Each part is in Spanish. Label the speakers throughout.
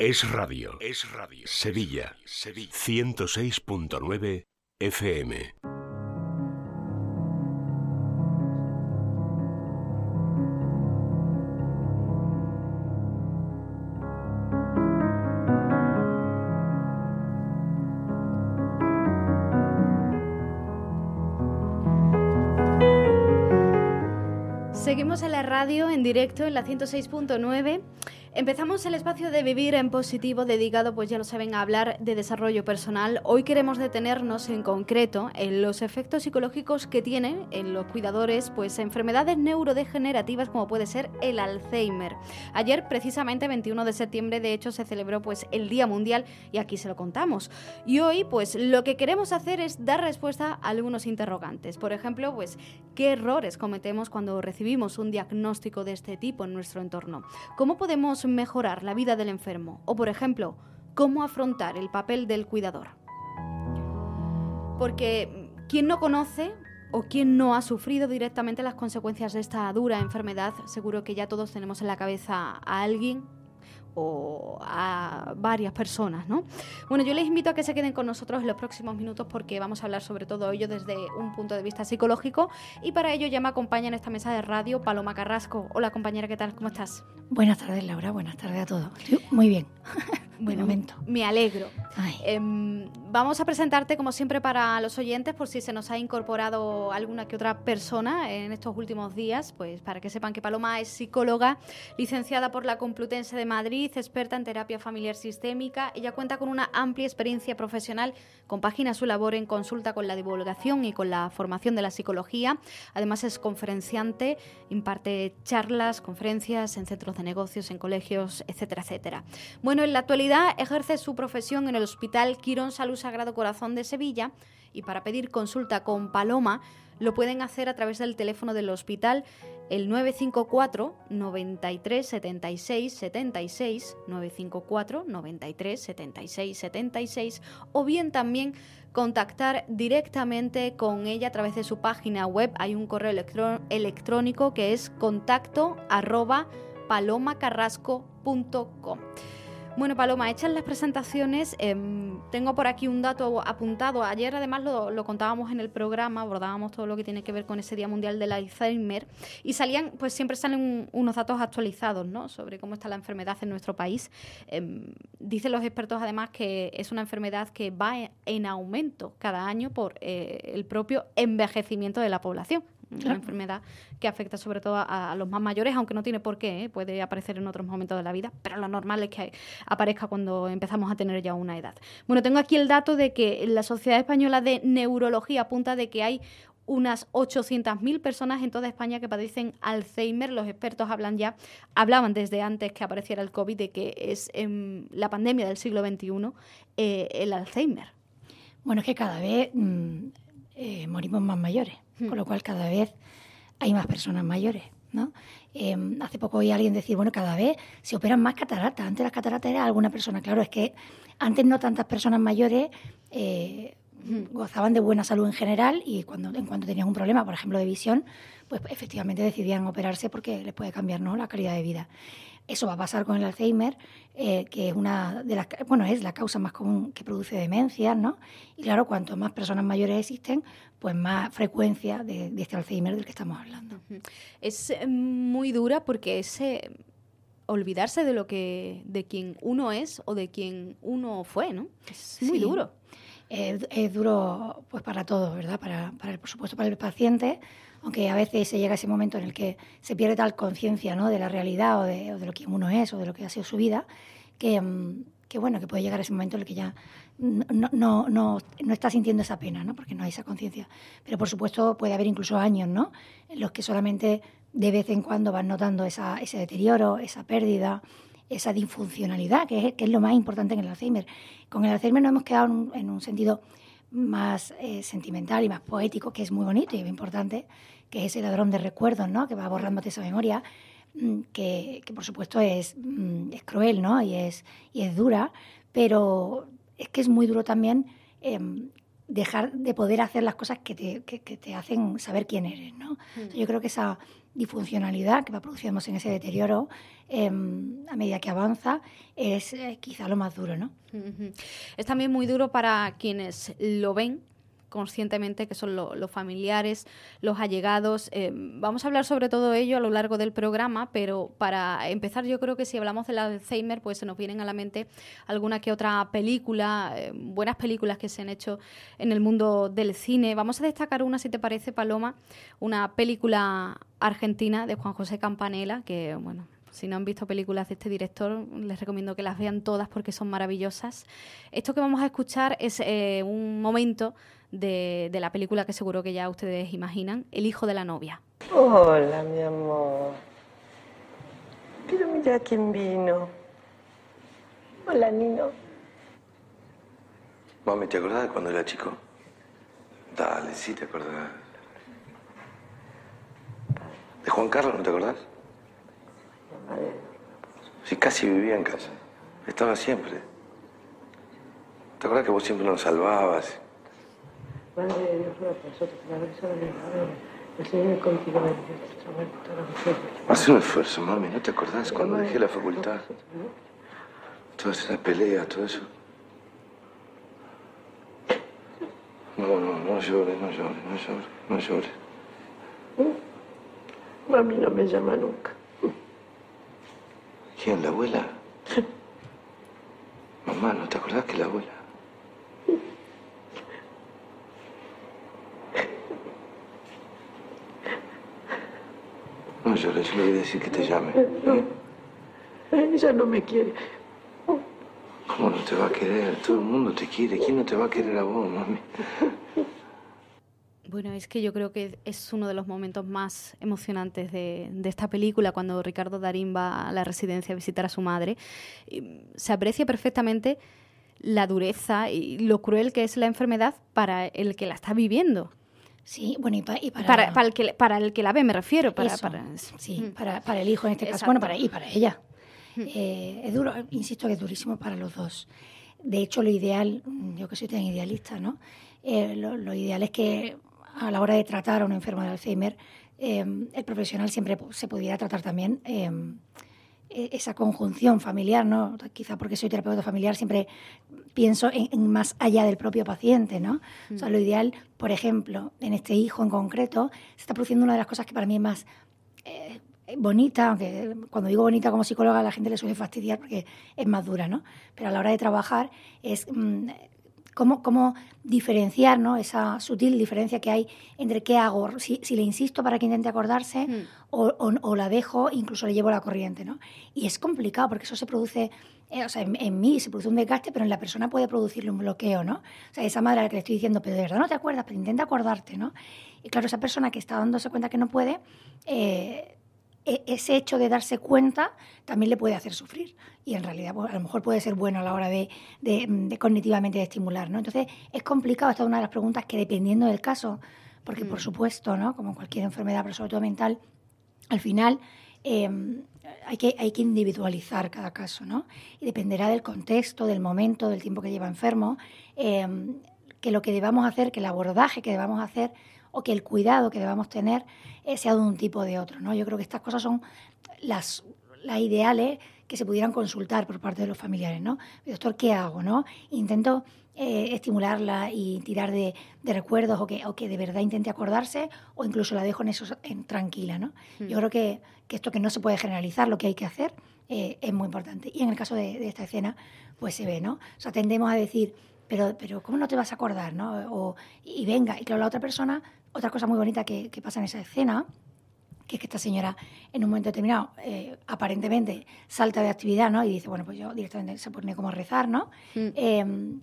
Speaker 1: Es radio. Es radio. Sevilla. Sevilla. 106.9 FM.
Speaker 2: Seguimos en la radio en directo en la 106.9 Empezamos el espacio de Vivir en Positivo dedicado, pues ya lo saben, a hablar de desarrollo personal. Hoy queremos detenernos en concreto en los efectos psicológicos que tienen en los cuidadores pues enfermedades neurodegenerativas como puede ser el Alzheimer. Ayer, precisamente 21 de septiembre, de hecho, se celebró pues el Día Mundial y aquí se lo contamos. Y hoy, pues lo que queremos hacer es dar respuesta a algunos interrogantes. Por ejemplo, pues qué errores cometemos cuando recibimos un diagnóstico de este tipo en nuestro entorno. ¿Cómo podemos mejorar la vida del enfermo o, por ejemplo, cómo afrontar el papel del cuidador. Porque quien no conoce o quien no ha sufrido directamente las consecuencias de esta dura enfermedad, seguro que ya todos tenemos en la cabeza a alguien o a varias personas, ¿no? Bueno, yo les invito a que se queden con nosotros en los próximos minutos porque vamos a hablar sobre todo ello desde un punto de vista psicológico y para ello ya me acompaña en esta mesa de radio Paloma Carrasco. Hola compañera, ¿qué tal? ¿Cómo estás?
Speaker 3: Buenas tardes Laura, buenas tardes a todos. Muy bien.
Speaker 2: Bueno, momento. me alegro. Em, vamos a presentarte como siempre para los oyentes por si se nos ha incorporado alguna que otra persona en estos últimos días, pues para que sepan que Paloma es psicóloga, licenciada por la Complutense de Madrid, experta en terapia familiar sistémica. Ella cuenta con una amplia experiencia profesional, compagina su labor en consulta con la divulgación y con la formación de la psicología. Además es conferenciante, imparte charlas, conferencias en centros de negocios, en colegios, etcétera, etcétera. Bueno, en la actualidad ejerce su profesión en el Hospital Quirón Salud Sagrado Corazón de Sevilla y para pedir consulta con Paloma lo pueden hacer a través del teléfono del hospital el 954 93 76 76 954 93 76 76 o bien también contactar directamente con ella a través de su página web. Hay un correo electrónico que es contacto arroba palomacarrasco.com. Bueno, Paloma, hechas las presentaciones, em, tengo por aquí un dato apuntado. Ayer además lo, contábamos en el programa, abordábamos todo lo que tiene que ver con ese Día Mundial del Alzheimer y salían, pues siempre salen unos datos actualizados, ¿no? Sobre cómo está la enfermedad en nuestro país. Em, dicen los expertos además que es una enfermedad que va en aumento cada año por eh, el propio envejecimiento de la población una enfermedad que afecta sobre todo a, los más mayores, aunque no tiene por qué, ¿eh? puede aparecer en otros momentos de la vida, pero lo normal es que aparezca cuando empezamos a tener ya una edad. Bueno, tengo aquí el dato de que la Sociedad Española de Neurología apunta de que hay unas 800.000 personas en toda España que padecen Alzheimer. Los expertos hablan ya, hablaban desde antes que apareciera el COVID de que es en la pandemia del siglo XXI eh, el Alzheimer.
Speaker 3: Bueno, es que cada vez mm, eh, morimos más mayores con lo cual cada vez hay más personas mayores. ¿no? Em, hace poco oí a alguien decir, bueno, cada vez se operan más cataratas. Antes las cataratas era alguna persona. Claro, es que antes no tantas personas mayores eh, gozaban de buena salud en general y cuando, en cuanto tenían un problema, por ejemplo, de visión, pues efectivamente decidían operarse porque les puede cambiar ¿no? la calidad de vida. Eso va a pasar con el Alzheimer, eh, que es una de las, bueno, es la causa más común que produce demencias, ¿no? Y claro, cuanto más personas mayores existen, pues más frecuencia de, este Alzheimer del que estamos hablando.
Speaker 2: Es eh, muy dura porque es eh, olvidarse de lo que, de quien uno es o de quien uno fue, ¿no? Es muy duro.
Speaker 3: Es, duro, pues para todos, ¿verdad? Para, para, por supuesto, para el paciente aunque a veces se llega ese momento en el que se pierde tal conciencia ¿no? de la realidad o de, lo que uno es o de lo que ha sido su vida, que, mm, que, bueno, que puede llegar ese momento en el que ya no, no, no, no está sintiendo esa pena, ¿no? porque no hay esa conciencia. Pero por supuesto puede haber incluso años ¿no? en los que solamente de vez en cuando van notando esa, ese deterioro, esa pérdida, esa disfuncionalidad, que es, que es lo más importante en el Alzheimer. Con el Alzheimer nos hemos quedado en un sentido más eh, sentimental y más poético, que es muy bonito y muy importante, que es ese ladrón de recuerdos, ¿no? que va borrándote esa memoria, mm, que, que por supuesto es, mm, es, cruel ¿no? y, es, y es dura, pero es que es muy duro también em, dejar de poder hacer las cosas que te, que, te, hacen saber quién eres. ¿no? Mm. Yo creo que esa, disfuncionalidad que va produciéndose en ese deterioro em, a medida que avanza, es eh, quizá lo más duro, ¿no?
Speaker 2: Es también muy duro para quienes lo ven conscientemente, que son los familiares, los allegados. Eh, vamos a hablar sobre todo ello a lo largo del programa, pero para empezar yo creo que si hablamos del Alzheimer, pues se nos vienen a la mente alguna que otra película, eh, buenas películas que se han hecho en el mundo del cine. Vamos a destacar una, si te parece, Paloma, una película argentina de Juan José Campanella, que bueno, si no han visto películas de este director, les recomiendo que las vean todas porque son maravillosas. Esto que vamos a escuchar es eh, un momento de, la película que seguro que ya ustedes imaginan, El hijo de la novia.
Speaker 4: Hola, mi amor. Pero mira quién vino. Hola, Nino.
Speaker 5: Mami, ¿te acordás de cuando era chico? Dale, sí, te acordás. ¿De Juan Carlos no te acordás? Sí, casi vivía en casa. Estaba siempre. ¿Te acuerdas que vos siempre nos salvabas?
Speaker 4: Madre de Dios, por nosotros, la gracia de Dios. El Señor es contigo,
Speaker 5: Haz un esfuerzo, mami. ¿No te acordás cuando dejé la facultad? Todas esas peleas, todo eso. No, no, no llores, no llores, no llores, no llores.
Speaker 4: Mami no me llama nunca.
Speaker 5: ¿Quién? ¿La abuela? Mamá, ¿no te acordás que la abuela? No llores, yo le voy a decir que te llame.
Speaker 4: Ella no me quiere.
Speaker 5: ¿Cómo no te va a querer? Todo el mundo te quiere. ¿Quién no te va a querer a vos, mami?
Speaker 2: Bueno, es que yo creo que es uno de los momentos más emocionantes de, esta película, cuando Ricardo Darín va a la residencia a visitar a su madre. Se aprecia perfectamente la dureza y lo cruel que es la enfermedad para el que la está viviendo.
Speaker 3: Sí, bueno, y, para,
Speaker 2: para, el que, para el que la ve, me refiero. Para,
Speaker 3: sí, mm. para, para, el hijo en este caso, bueno, para, y para ella. Mm. Eh, es duro, insisto que es durísimo para los dos. De hecho, lo ideal, yo que soy tan idealista, ¿no? Eh, lo, ideal es que a la hora de tratar a un enfermo de Alzheimer, eh, el profesional siempre se pudiera tratar también e, esa conjunción familiar, ¿no? Quizá porque soy terapeuta familiar siempre pienso en, más allá del propio paciente, ¿no? O sea, lo mm. ideal, por ejemplo, en este hijo en concreto, se está produciendo una de las cosas que para mí es más eh, bonita, aunque cuando digo bonita como psicóloga a la gente le suele fastidiar porque es más dura, ¿no? Pero a la hora de trabajar es mm, cómo, diferenciar ¿no? esa sutil diferencia que hay entre qué hago, si, le insisto para que intente acordarse hmm. o, la dejo, incluso le llevo la corriente. ¿no? Y es complicado porque eso se produce, eh, o sea, en, mí se produce un desgaste, pero en la persona puede producirle un bloqueo. ¿no? O sea, esa madre a la que le estoy diciendo, pero de verdad no te acuerdas, pero intenta acordarte. ¿no? Y claro, esa persona que está dándose cuenta que no puede, eh, ese hecho de darse cuenta también le puede hacer sufrir y en realidad pues, a lo mejor puede ser bueno a la hora de, cognitivamente de estimular, ¿no? Entonces es complicado, esta es una de las preguntas que dependiendo del caso, porque por mm. supuesto, ¿no? Como cualquier enfermedad, pero sobre todo mental, al final em, hay, que, hay que individualizar cada caso, ¿no? Y dependerá del contexto, del momento, del tiempo que lleva enfermo, em, que lo que debamos hacer, que el abordaje que debamos hacer o que el cuidado que debamos tener eh, sea de un tipo o de otro. ¿no? Yo creo que estas cosas son las, las ideales que se pudieran consultar por parte de los familiares. ¿no? Doctor, ¿qué hago? ¿no? Intento eh, estimularla y tirar de, recuerdos o que, o que, de verdad intente acordarse o incluso la dejo en eso en, tranquila. ¿no? Mm. Yo creo que, que, esto que no se puede generalizar, lo que hay que hacer, eh, es muy importante. Y en el caso de, de, esta escena, pues se ve, ¿no? O sea, tendemos a decir, pero, pero ¿cómo no te vas a acordar? ¿no? O, y venga, y claro, la otra persona otra cosa muy bonita que, pasa en esa escena, que es que esta señora en un momento determinado eh, aparentemente salta de actividad, ¿no? Y dice, bueno, pues yo directamente se pone como a rezar, ¿no? Mm. Em,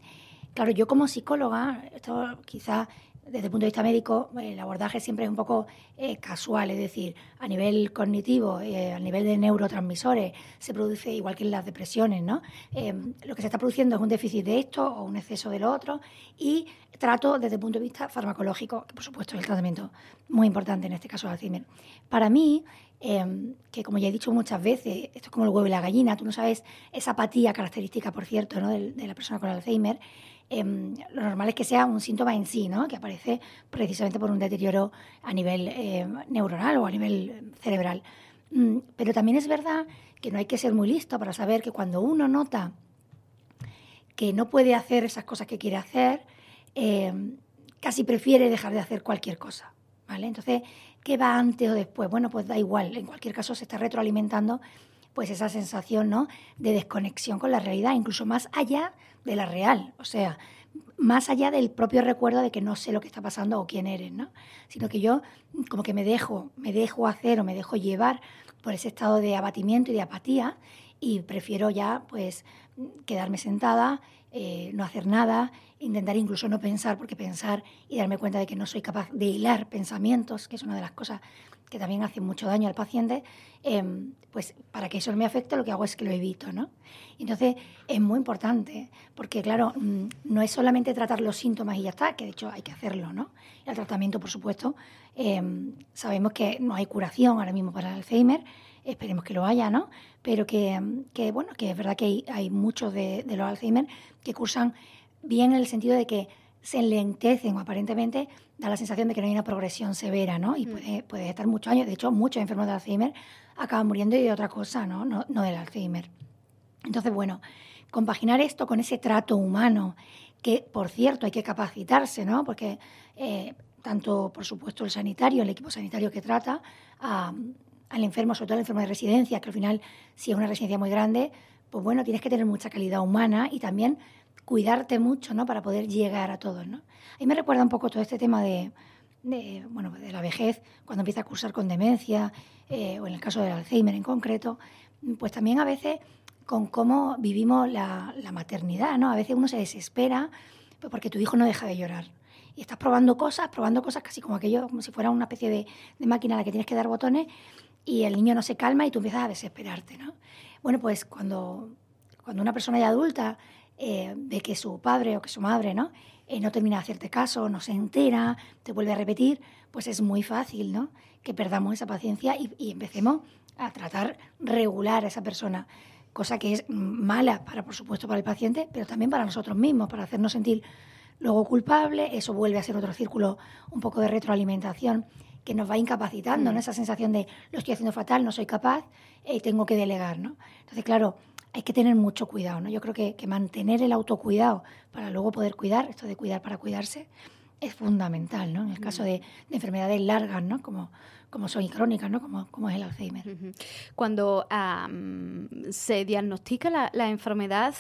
Speaker 3: claro, yo como psicóloga, esto quizá desde el punto de vista médico, el abordaje siempre es un poco eh, casual, es decir, a nivel cognitivo, eh, a nivel de neurotransmisores, se produce igual que en las depresiones, ¿no? Eh, lo que se está produciendo es un déficit de esto o un exceso de lo otro y trato desde el punto de vista farmacológico, que por supuesto es el tratamiento muy importante en este caso de Alzheimer. Para mí, que como ya he dicho muchas veces, esto es como el huevo y la gallina, tú no sabes esa apatía característica, por cierto, ¿no? de, la persona con Alzheimer, em, lo normal es que sea un síntoma en sí, ¿no? que aparece precisamente por un deterioro a nivel em, neuronal o a nivel cerebral. Mm, pero también es verdad que no hay que ser muy listo para saber que cuando uno nota que no puede hacer esas cosas que quiere hacer, casi prefiere dejar de hacer cualquier cosa. ¿vale? Entonces, ¿Qué va antes o después? Bueno, pues da igual. En cualquier caso se está retroalimentando pues esa sensación ¿no? de desconexión con la realidad, incluso más allá de la real. O sea, más allá del propio recuerdo de que no sé lo que está pasando o quién eres, ¿no? Sino que yo como que me dejo, me dejo hacer o me dejo llevar por ese estado de abatimiento y de apatía y prefiero ya pues quedarme sentada, eh, no hacer nada, intentar incluso no pensar, porque pensar y darme cuenta de que no soy capaz de hilar pensamientos, que es una de las cosas que también hace mucho daño al paciente, em, pues para que eso no me afecte lo que hago es que lo evito, ¿no? Entonces es muy importante, porque claro, mm, no es solamente tratar los síntomas y ya está, que de hecho hay que hacerlo, ¿no? El tratamiento, por supuesto, em, sabemos que no hay curación ahora mismo para el Alzheimer, esperemos que lo haya, ¿no? Pero que, bueno, que es verdad que hay, muchos de, los Alzheimer que cursan bien en el sentido de que se enlentecen o aparentemente da la sensación de que no hay una progresión severa, ¿no? Y mm. puede, puede estar muchos años. De hecho, muchos enfermos de Alzheimer acaban muriendo y de otra cosa, ¿no? No, no del Alzheimer. Entonces, bueno, compaginar esto con ese trato humano, que por cierto hay que capacitarse, ¿no? Porque eh, tanto, por supuesto, el sanitario, el equipo sanitario que trata, a, al enfermo, sobre todo al enfermo de residencia, que al final, si es una residencia muy grande, pues bueno, tienes que tener mucha calidad humana y también cuidarte mucho, ¿no? Para poder llegar a todos, ¿no? A mí me recuerda un poco todo este tema de, bueno, de la vejez, cuando empieza a cursar con demencia, eh, o en el caso del Alzheimer en concreto, pues también a veces con cómo vivimos la, maternidad, ¿no? A veces uno se desespera porque tu hijo no deja de llorar. Y estás probando cosas, probando cosas casi como aquello, como si fuera una especie de, de máquina a la que tienes que dar botones y el niño no se calma y tú empiezas a desesperarte, ¿no? Bueno, pues cuando, cuando una persona ya adulta eh, ve que su padre o que su madre, ¿no? Eh, no termina de hacerte caso, no se entera, te vuelve a repetir, pues es muy fácil, ¿no? Que perdamos esa paciencia y, y empecemos a tratar regular a esa persona, cosa que es mala para, por supuesto, para el paciente, pero también para nosotros mismos, para hacernos sentir luego culpables, eso vuelve a ser otro círculo un poco de retroalimentación que nos va incapacitando, ¿no? Mm. Esa sensación de lo estoy haciendo fatal, no soy capaz, y eh, tengo que delegar, ¿no? Entonces, claro, hay que tener mucho cuidado, ¿no? Yo creo que, que mantener el autocuidado para luego poder cuidar, esto de cuidar para cuidarse, es fundamental, ¿no? En el caso de, de enfermedades largas, ¿no? Como, como son crónicas, ¿no? Como, como es el Alzheimer.
Speaker 2: Cuando se diagnostica la, enfermedad,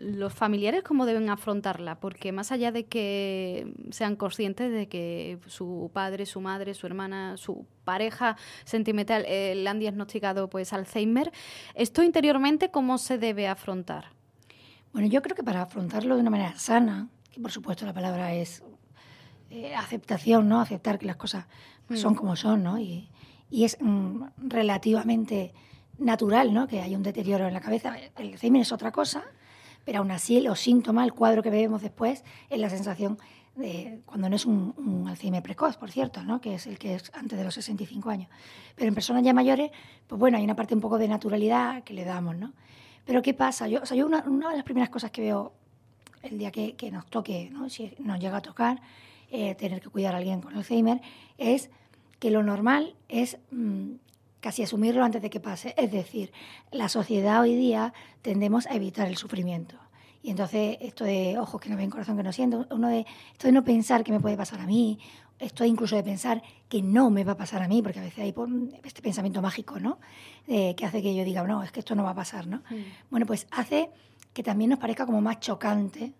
Speaker 2: los familiares cómo deben afrontarla, porque más allá de que sean conscientes de que su padre, su madre, su hermana, su pareja sentimental eh, le han diagnosticado pues Alzheimer, esto interiormente cómo se debe afrontar.
Speaker 3: Bueno, yo creo que para afrontarlo de una manera sana, que por supuesto la palabra es eh, aceptación, ¿no? Aceptar que las cosas son mm. como son, ¿no? Y, y es mm, relativamente natural, ¿no? Que haya un deterioro en la cabeza. El Alzheimer es otra cosa, pero aún así los síntomas, el cuadro que vemos después, es la sensación de cuando no es un, un, Alzheimer precoz, por cierto, ¿no? que es el que es antes de los 65 años. Pero en personas ya mayores, pues bueno, hay una parte un poco de naturalidad que le damos, ¿no? Pero ¿qué pasa? Yo, o sea, yo una, una de las primeras cosas que veo el día que, que nos toque, ¿no? si nos llega a tocar, eh, tener que cuidar a alguien con Alzheimer, es que lo normal es mm, casi asumirlo antes de que pase. Es decir, la sociedad hoy día tendemos a evitar el sufrimiento. Y entonces esto de ojos que no ven, corazón que no siento, uno de, esto de no pensar que me puede pasar a mí, esto incluso de pensar que no me va a pasar a mí, porque a veces hay este pensamiento mágico, ¿no? que hace que yo diga, no, es que esto no va a pasar, ¿no? Mm. Bueno, pues hace que también nos parezca como más chocante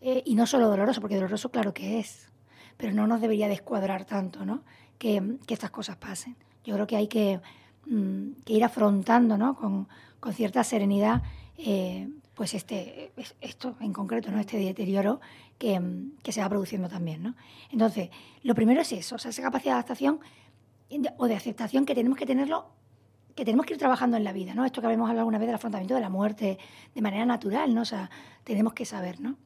Speaker 3: eh, y no solo doloroso, porque doloroso claro que es, pero no nos debería descuadrar tanto, ¿no? Que, que estas cosas pasen. Yo creo que hay que, mm, que ir afrontando, ¿no? Con, con cierta serenidad, eh, pues este, esto en concreto, ¿no? Este deterioro que, que, se va produciendo también, ¿no? Entonces, lo primero es eso, o sea, esa capacidad de adaptación o de aceptación que tenemos que tenerlo que tenemos que ir trabajando en la vida, ¿no? Esto que habíamos hablado alguna vez del afrontamiento de la muerte de manera natural, ¿no? O sea, tenemos que saber, ¿no?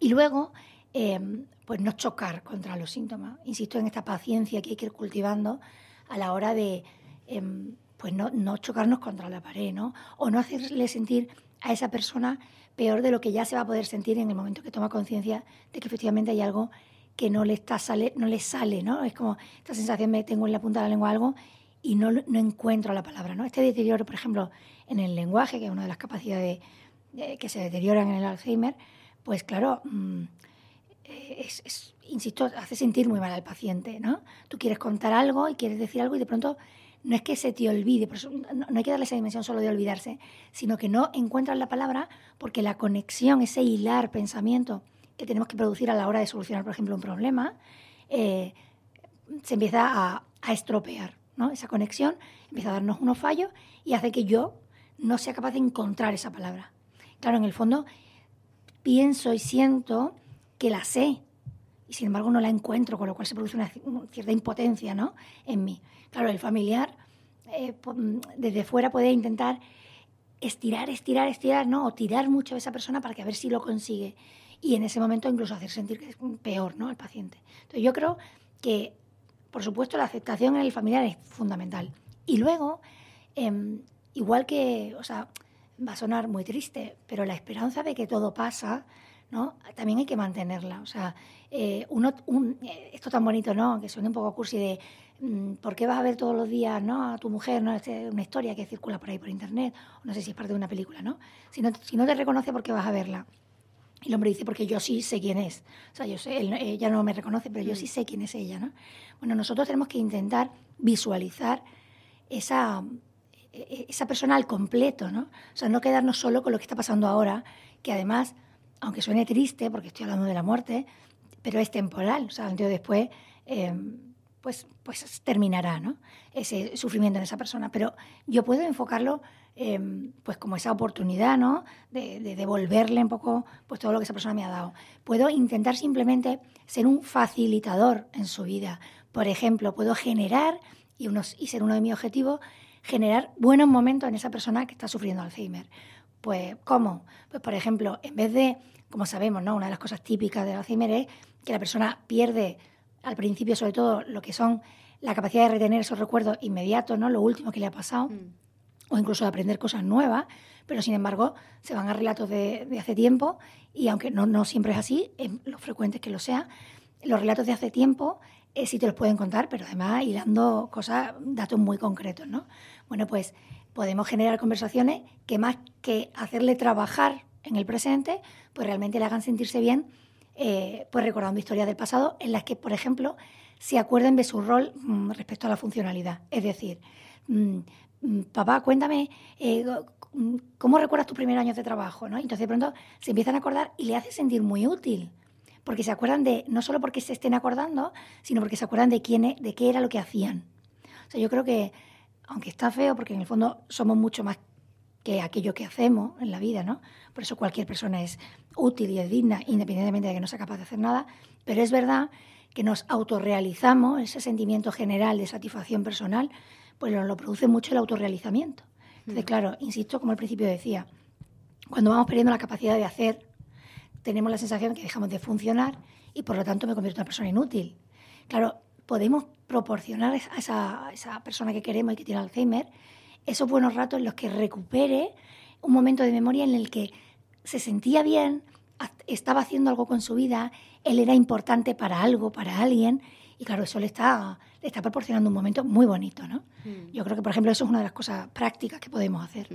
Speaker 3: Y luego, eh, pues no chocar contra los síntomas. Insisto en esta paciencia que hay que ir cultivando a la hora de em, pues no, no chocarnos contra la pared, ¿no? O no hacerle sentir a esa persona peor de lo que ya se va a poder sentir en el momento que toma conciencia de que efectivamente hay algo que no le está sale, no le sale, ¿no? Es como esta sensación me tengo en la punta de la lengua algo y no, no encuentro la palabra, ¿no? Este deterioro, por ejemplo, en el lenguaje, que es una de las capacidades que se deterioran en el Alzheimer, pues claro, es, insisto, hace sentir muy mal al paciente, ¿no? Tú quieres contar algo y quieres decir algo y de pronto no es que se te olvide, no, hay que darle esa dimensión solo de olvidarse, sino que no encuentras la palabra porque la conexión, ese hilar pensamiento que tenemos que producir a la hora de solucionar, por ejemplo, un problema, eh, se empieza a, a estropear, ¿no? Esa conexión empieza a darnos unos fallos y hace que yo no sea capaz de encontrar esa palabra. Claro, en el fondo pienso y siento que la sé y sin embargo no la encuentro, con lo cual se produce una cierta impotencia ¿no? en mí. Claro, el familiar eh, desde fuera puede intentar estirar, estirar, estirar, ¿no? O tirar mucho a esa persona para que a ver si lo consigue. Y en ese momento incluso hacer sentir que es peor, ¿no? Al paciente. Entonces yo creo que, por supuesto, la aceptación en el familiar es fundamental. Y luego, em, igual que, o sea, va a sonar muy triste, pero la esperanza de que todo pasa, ¿no? También hay que mantenerla. O sea, eh, uno, eh, esto tan bonito, ¿no? Que suena un poco cursi de mm, ¿por qué vas a ver todos los días ¿no? a tu mujer? ¿no? Es una historia que circula por ahí por internet, no sé si es parte de una película, ¿no? Si no, si no te reconoce, ¿por qué vas a verla? Y el hombre dice, porque yo sí sé quién es. O sea, yo sé, ella no me reconoce, pero yo sí mm. sé quién es ella, ¿no? Bueno, nosotros tenemos que intentar visualizar esa, e, e, esa persona al completo, ¿no? O sea, no quedarnos solo con lo que está pasando ahora, que además aunque suene triste, porque estoy hablando de la muerte, pero es temporal, o sea, después, em, pues, pues terminará, ¿no? Ese sufrimiento en esa persona. Pero yo puedo enfocarlo, em, pues como esa oportunidad, ¿no? De, devolverle un poco, pues todo lo que esa persona me ha dado. Puedo intentar simplemente ser un facilitador en su vida. Por ejemplo, puedo generar, y, unos, y ser uno de mis objetivos, generar buenos momentos en esa persona que está sufriendo Alzheimer. Pues, ¿cómo? Pues, por ejemplo, en vez de como sabemos, ¿no? Una de las cosas típicas del Alzheimer es que la persona pierde al principio, sobre todo, lo que son la capacidad de retener esos recuerdos inmediatos, ¿no? Lo último que le ha pasado, mm. o incluso de aprender cosas nuevas, pero sin embargo se van a relatos de, hace tiempo y aunque no, no, siempre es así, es lo frecuente que lo sea, los relatos de hace tiempo eh, sí te los pueden contar, pero además hilando cosas, datos muy concretos, ¿no? Bueno, pues podemos generar conversaciones que más que hacerle trabajar en el presente, pues realmente le hagan sentirse bien, eh, pues recordando historias del pasado en las que, por ejemplo, se acuerden de su rol mm, respecto a la funcionalidad. Es decir, mm, mm, papá, cuéntame, eh, ¿cómo recuerdas tus primeros años de trabajo? ¿no? Entonces de pronto se empiezan a acordar y le hace sentir muy útil. Porque se acuerdan de, no solo porque se estén acordando, sino porque se acuerdan de quién, de qué era lo que hacían. O sea, yo creo que, aunque está feo, porque en el fondo somos mucho más que aquello que hacemos en la vida, ¿no? Por eso cualquier persona es útil y es digna, independientemente de que no sea capaz de hacer nada, pero es verdad que nos autorrealizamos, ese sentimiento general de satisfacción personal, pues lo, lo produce mucho el autorrealizamiento. Entonces, mm. claro, insisto, como al principio decía, cuando vamos perdiendo la capacidad de hacer, tenemos la sensación de que dejamos de funcionar y por lo tanto me convierto en una persona inútil. Claro, podemos proporcionar a esa, persona que queremos y que tiene Alzheimer esos buenos ratos en los que recupere un momento de memoria en el que se sentía bien, estaba haciendo algo con su vida, él era importante para algo, para alguien, y claro, eso le está, está proporcionando un momento muy bonito, ¿no? Mm. Yo creo que, por ejemplo, eso es una de las cosas prácticas que podemos hacer.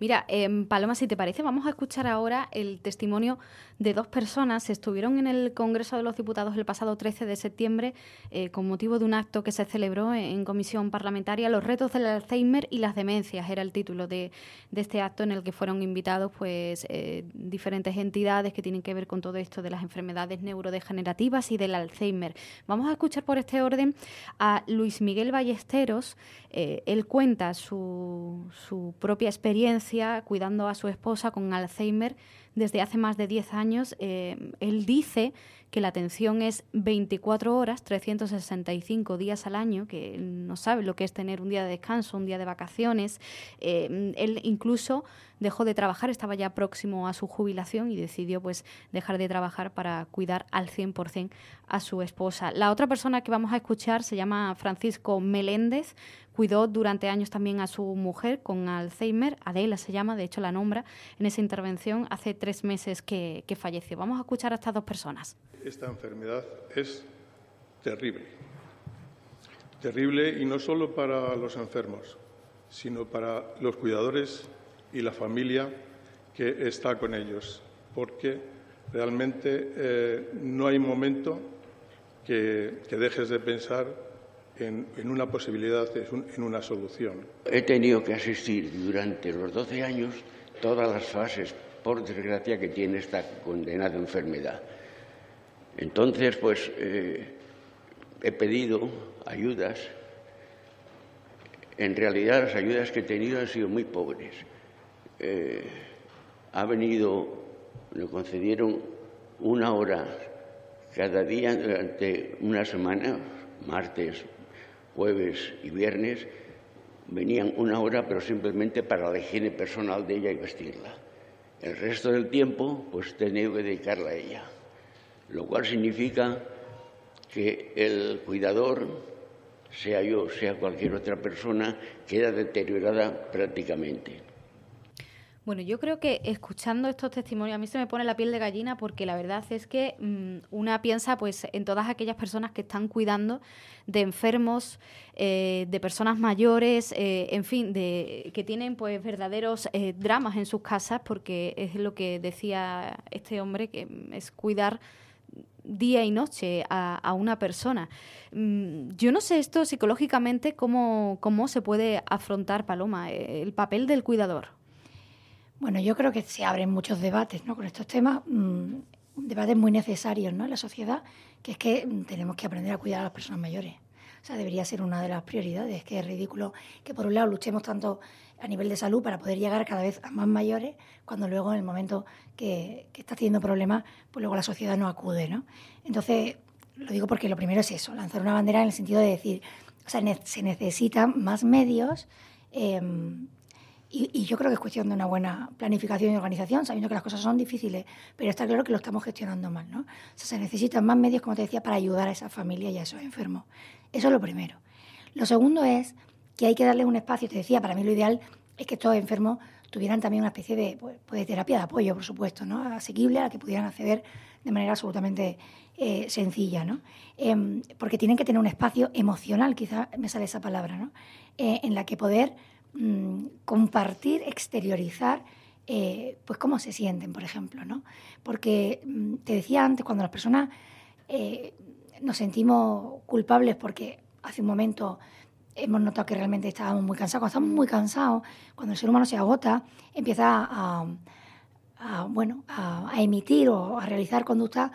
Speaker 2: Mira, eh, Paloma, si te parece, vamos a escuchar ahora el testimonio de dos personas. Estuvieron en el Congreso de los Diputados el pasado 13 de septiembre eh, con motivo de un acto que se celebró en, comisión parlamentaria, Los retos del Alzheimer y las demencias, era el título de, este acto en el que fueron invitados pues eh, diferentes entidades que tienen que ver con todo esto de las enfermedades neurodegenerativas y del Alzheimer. Vamos a escuchar por este orden a Luis Miguel Ballesteros, eh, él cuenta su, su, propia experiencia cuidando a su esposa con Alzheimer desde hace más de 10 años. Eh, él dice que la atención es 24 horas, 365 días al año, que él no sabe lo que es tener un día de descanso, un día de vacaciones. Eh, él incluso dejó de trabajar, estaba ya próximo a su jubilación y decidió pues dejar de trabajar para cuidar al 100% a su esposa. La otra persona que vamos a escuchar se llama Francisco Meléndez, cuidó durante años también a su mujer con Alzheimer, Adela se llama, de hecho la nombra en esa intervención hace tres meses que, que falleció. Vamos a escuchar a estas dos personas.
Speaker 6: Esta enfermedad es terrible, terrible y no solo para los enfermos, sino para los cuidadores y la familia que está con ellos, porque realmente eh, no hay momento que, dejes de pensar en, una posibilidad, en una solución.
Speaker 7: He tenido que asistir durante los 12 años todas las fases, por desgracia, que tiene esta condenada enfermedad. Entonces, pues, eh, he pedido ayudas. En realidad, las ayudas que he tenido han sido muy pobres. Eh, ha venido, le concedieron una hora cada día durante una semana, martes, jueves y viernes, venían una hora, pero simplemente para la higiene personal de ella y vestirla. El resto del tiempo, pues tenía que dedicarla a ella, lo cual significa que el cuidador, sea yo, sea cualquier otra persona, queda deteriorada prácticamente.
Speaker 2: Bueno, yo creo que escuchando estos testimonios a mí se me pone la piel de gallina porque la verdad es que mm, una piensa pues en todas aquellas personas que están cuidando de enfermos, eh, de personas mayores, eh, en fin, de que tienen pues verdaderos eh, dramas en sus casas porque es lo que decía este hombre que es cuidar día y noche a, a, una persona. Mm, yo no sé esto psicológicamente cómo, cómo se puede afrontar, Paloma, el papel del cuidador.
Speaker 3: Bueno, yo creo que se abren muchos debates ¿no? con estos temas, mm, debates muy necesarios ¿no? en la sociedad, que es que mm, tenemos que aprender a cuidar a las personas mayores. O sea, debería ser una de las prioridades, que es ridículo que por un lado luchemos tanto a nivel de salud para poder llegar cada vez a más mayores, cuando luego en el momento que, está teniendo problemas, pues luego la sociedad no acude, ¿no? Entonces, lo digo porque lo primero es eso, lanzar una bandera en el sentido de decir, o sea, se necesitan más medios eh, y, yo creo que es cuestión de una buena planificación y organización, sabiendo que las cosas son difíciles, pero está claro que lo estamos gestionando mal. ¿no? O sea, se necesitan más medios, como te decía, para ayudar a esa familia y a esos enfermos. Eso es lo primero. Lo segundo es que hay que darle un espacio, te decía, para mí lo ideal es que estos enfermos tuvieran también una especie de, pues, de terapia de apoyo, por supuesto, ¿no? asequible a la que pudieran acceder de manera absolutamente eh, sencilla, ¿no? Em, porque tienen que tener un espacio emocional, quizá me sale esa palabra, ¿no? Eh, en la que poder Mm, compartir, exteriorizar, eh, pues cómo se sienten, por ejemplo, ¿no? Porque mm, te decía antes, cuando las personas eh, nos sentimos culpables porque hace un momento hemos notado que realmente estábamos muy cansados. Cuando estamos muy cansados, cuando el ser humano se agota, empieza a, bueno, a, emitir o a realizar conductas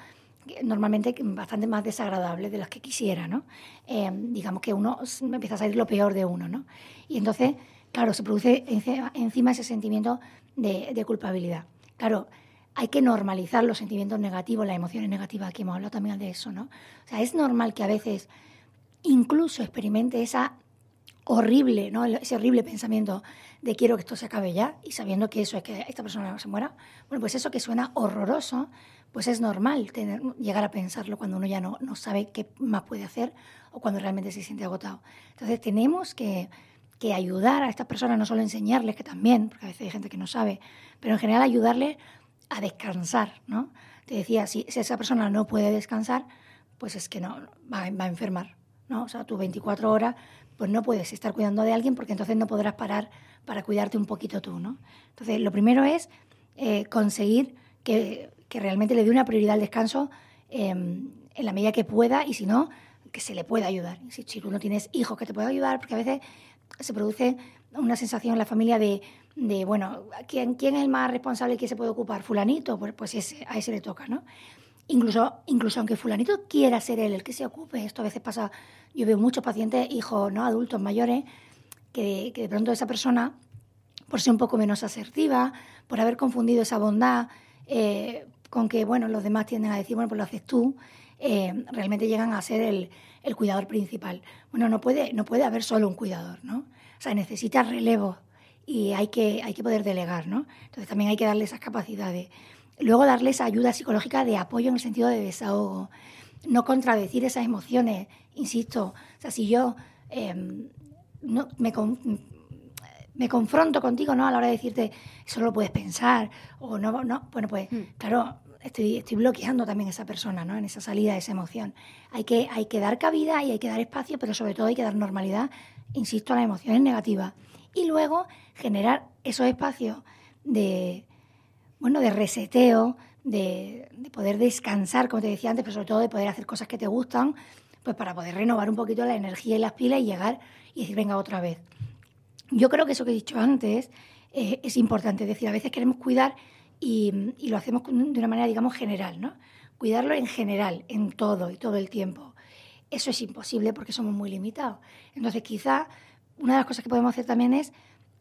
Speaker 3: normalmente bastante más desagradables de las que quisiera, ¿no? Eh, digamos que uno empieza a salir lo peor de uno, ¿no? Y entonces claro, se produce encima ese sentimiento de, culpabilidad. Claro, hay que normalizar los sentimientos negativos, las emociones negativas, aquí hemos hablado también de eso, ¿no? O sea, es normal que a veces incluso experimente esa horrible. Ese horrible pensamiento de quiero que esto se acabe ya y sabiendo que eso es que esta persona se muera. Bueno, pues eso que suena horroroso, pues es normal tener, llegar a pensarlo cuando uno ya no, no sabe qué más puede hacer o cuando realmente se siente agotado. Entonces tenemos que que ayudar a estas personas, no solo enseñarles, que también, porque a veces hay gente que no sabe, pero en general ayudarles a descansar, ¿no? Te decía, si, esa persona no puede descansar, pues es que no, va, a enfermar, ¿no? O sea, tú 24 horas, pues no puedes estar cuidando de alguien porque entonces no podrás parar para cuidarte un poquito tú, ¿no? Entonces, lo primero es eh, conseguir que, que, realmente le dé una prioridad al descanso em, en la medida que pueda y si no, que se le pueda ayudar. Si tú no tienes hijos que te puedan ayudar, porque a veces se produce una sensación en la familia de, de bueno, ¿quién, ¿quién es el más responsable y quién se puede ocupar? ¿Fulanito? Pues, pues a ese le toca, ¿no? Incluso, incluso aunque fulanito quiera ser él el que se ocupe, esto a veces pasa, yo veo muchos pacientes, hijos, ¿no? adultos mayores, que, que de pronto esa persona, por ser un poco menos asertiva, por haber confundido esa bondad eh, con que, bueno, los demás tienden a decir, bueno, pues lo haces tú, eh, realmente llegan a ser el, el, cuidador principal. Bueno, no puede, no puede haber solo un cuidador, ¿no? O sea, necesita relevo y hay que, hay que poder delegar, ¿no? Entonces también hay que darle esas capacidades. Luego darles ayuda psicológica de apoyo en el sentido de desahogo. No contradecir esas emociones, insisto. O sea, si yo em, no, me, me confronto contigo, ¿no? A la hora de decirte, eso lo puedes pensar, o no, no, bueno, pues, hmm. claro, estoy, estoy bloqueando también a esa persona, ¿no? En esa salida de esa emoción. Hay que, hay que dar cabida y hay que dar espacio, pero sobre todo hay que dar normalidad, insisto, a las emociones negativas. Y luego generar esos espacios de, bueno, de reseteo, de, de, poder descansar, como te decía antes, pero sobre todo de poder hacer cosas que te gustan, pues para poder renovar un poquito la energía y las pilas y llegar y decir, venga, otra vez. Yo creo que eso que he dicho antes eh, es importante, es decir, a veces queremos cuidar y, lo hacemos de una manera, digamos, general, ¿no? Cuidarlo en general, en todo y todo el tiempo. Eso es imposible porque somos muy limitados. Entonces, quizá una de las cosas que podemos hacer también es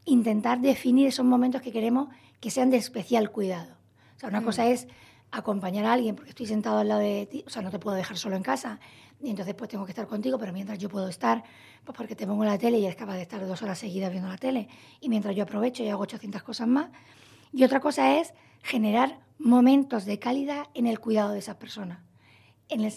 Speaker 3: intentar definir esos momentos que queremos que sean de especial cuidado. O sea, una mm. cosa es acompañar a alguien porque estoy sentado al lado de ti, o sea, no te puedo dejar solo en casa y entonces pues tengo que estar contigo, pero mientras yo puedo estar, pues porque te pongo la tele y eres capaz de estar dos horas seguidas viendo la tele y mientras yo aprovecho y hago 800 cosas más. Y otra cosa es generar momentos de calidad en el cuidado de esas personas. En,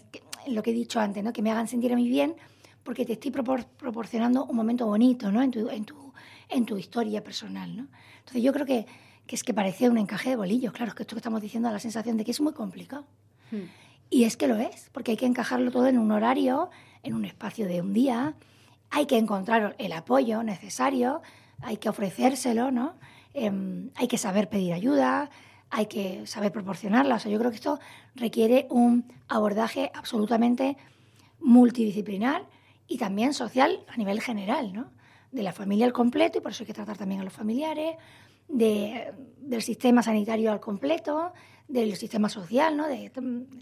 Speaker 3: lo que he dicho antes, ¿no? que me hagan sentir a mí bien porque te estoy proporcionando un momento bonito ¿no? en, tu, en, tu, en tu historia personal. ¿no? Entonces yo creo que, que es que parece un encaje de bolillos. Claro, es que esto que estamos diciendo da la sensación de que es muy complicado. Hmm. Y es que lo es, porque hay que encajarlo todo en un horario, en un espacio de un día, hay que encontrar el apoyo necesario, hay que ofrecérselo, ¿no? Em, hay que saber pedir ayuda, hay que saber proporcionarla. O sea, yo creo que esto requiere un abordaje absolutamente multidisciplinar y también social a nivel general, ¿no? De la familia al completo, y por eso hay que tratar también a los familiares, del sistema sanitario al completo, del sistema social, ¿no? de,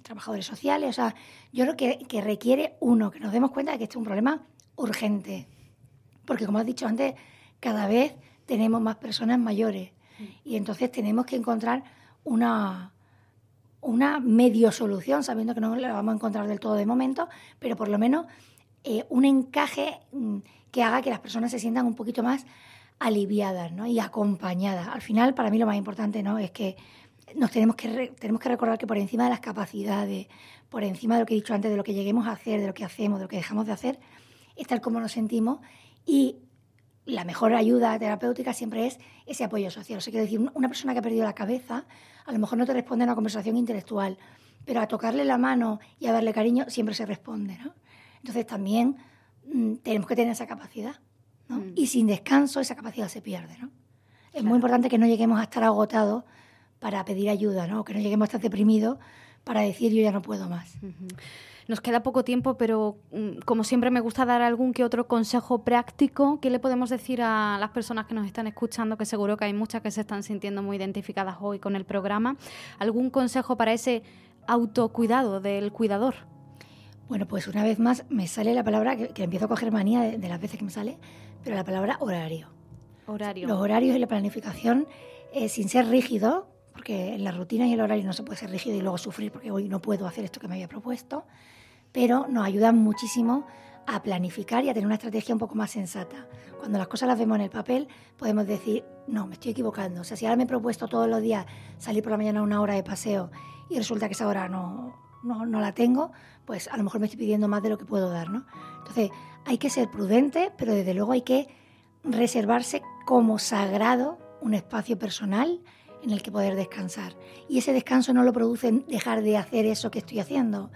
Speaker 3: trabajadores sociales. O sea, yo creo que, que, requiere, uno, que nos demos cuenta de que este es un problema urgente. Porque, como has dicho antes, cada vez tenemos más personas mayores. Y entonces tenemos que encontrar una, una medio solución, sabiendo que no la vamos a encontrar del todo de momento, pero por lo menos eh, un encaje mm, que haga que las personas se sientan un poquito más aliviadas ¿no? y acompañadas. Al final, para mí lo más importante ¿no? es que nos tenemos que, tenemos que recordar que por encima de las capacidades, por encima de lo que he dicho antes, de lo que lleguemos a hacer, de lo que hacemos, de lo que dejamos de hacer, está el cómo nos sentimos y la mejor ayuda terapéutica siempre es ese apoyo social. O sea, quiero decir, una persona que ha perdido la cabeza a lo mejor no te responde a una conversación intelectual, pero a tocarle la mano y a darle cariño siempre se responde, ¿no? Entonces también mm, tenemos que tener esa capacidad, ¿no? Mm. Y sin descanso esa capacidad se pierde, ¿no? Es muy importante que no lleguemos a estar agotados para pedir ayuda, ¿no? que no lleguemos a estar deprimidos para decir yo ya no puedo más.
Speaker 2: Nos queda poco tiempo, pero mm, como siempre me gusta dar algún que otro consejo práctico. ¿Qué le podemos decir a las personas que nos están escuchando? Que seguro que hay muchas que se están sintiendo muy identificadas hoy con el programa. ¿Algún consejo para ese autocuidado del cuidador?
Speaker 3: Bueno, pues una vez más me sale la palabra, que, empiezo a coger manía de, de, las veces que me sale, pero la palabra horario.
Speaker 2: Horario.
Speaker 3: Los horarios y la planificación, eh, sin ser rígido, porque en la rutina y el horario no se puede ser rígido y luego sufrir porque hoy no puedo hacer esto que me había propuesto, pero nos ayudan muchísimo a planificar y a tener una estrategia un poco más sensata. Cuando las cosas las vemos en el papel, podemos decir, no, me estoy equivocando. O sea, si ahora me he propuesto todos los días salir por la mañana una hora de paseo y resulta que esa hora no, no, no la tengo, pues a lo mejor me estoy pidiendo más de lo que puedo dar, ¿no? Entonces, hay que ser prudente, pero desde luego hay que reservarse como sagrado un espacio personal en el que poder descansar. Y ese descanso no lo produce dejar de hacer eso que estoy haciendo.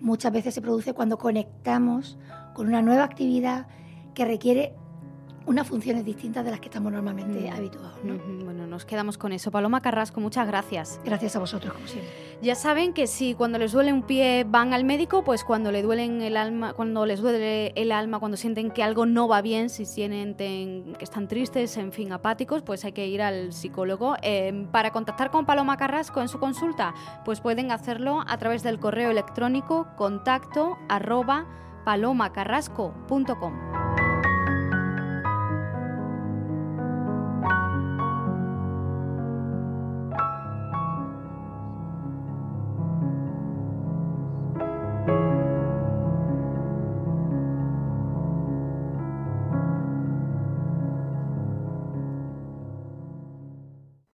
Speaker 3: Muchas veces se produce cuando conectamos con una nueva actividad que requiere unas funciones distintas de las que estamos normalmente mm. habituados.
Speaker 2: Bueno, nos quedamos con eso. Paloma Carrasco, muchas gracias.
Speaker 3: Gracias a vosotros, como siempre.
Speaker 2: Ya saben que si cuando les duele un pie van al médico, pues cuando le duelen el alma, cuando les duele el alma, cuando sienten que algo no va bien, si sienten que están tristes, en fin, apáticos, pues hay que ir al psicólogo. Eh, para contactar con Paloma Carrasco en su consulta, pues pueden hacerlo a través del correo electrónico contacto arroba palomacarrasco.com.